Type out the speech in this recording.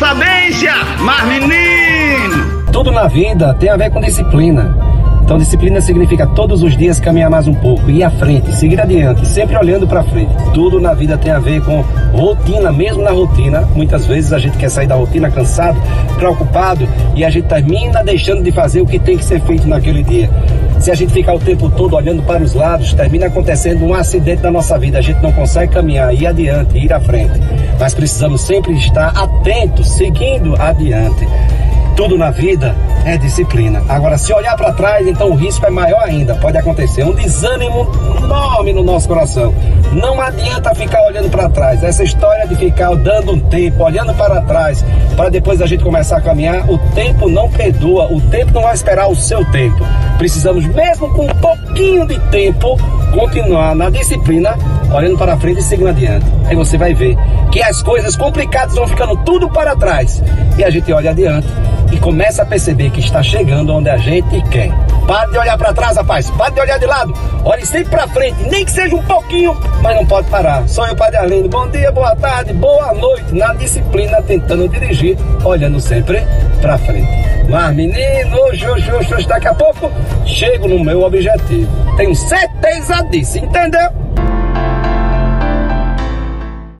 sabência, mas menino! Tudo na vida tem a ver com disciplina. Então, disciplina significa todos os dias caminhar mais um pouco, ir à frente, seguir adiante, sempre olhando para frente. Tudo na vida tem a ver com rotina, mesmo na rotina. Muitas vezes a gente quer sair da rotina cansado, preocupado e a gente termina deixando de fazer o que tem que ser feito naquele dia. Se a gente ficar o tempo todo olhando para os lados, termina acontecendo um acidente na nossa vida. A gente não consegue caminhar, ir adiante, ir à frente. Mas precisamos sempre estar atentos, seguindo adiante. Tudo na vida é disciplina. Agora, se olhar para trás, então o risco é maior ainda. Pode acontecer um desânimo enorme no nosso coração. Não adianta ficar olhando para trás. Essa história de ficar dando um tempo, olhando para trás, para depois a gente começar a caminhar, o tempo não perdoa. O tempo não vai esperar o seu tempo. Precisamos, mesmo com um pouquinho de tempo, continuar na disciplina, olhando para frente e seguindo adiante. Aí você vai ver que as coisas complicadas vão ficando tudo para trás. E a gente olha adiante e começa a perceber que está chegando onde a gente quer. Pare de olhar para trás, rapaz. Pare de olhar de lado. Olhe sempre para frente, nem que seja um pouquinho, mas não pode parar. Sou eu, Padre Arlindo. Bom dia, boa tarde, boa noite. Na disciplina, tentando dirigir, olhando sempre para frente. Mas, menino, hoje, hoje, hoje, hoje, daqui a pouco, chego no meu objetivo. Tenho certeza disso, entendeu?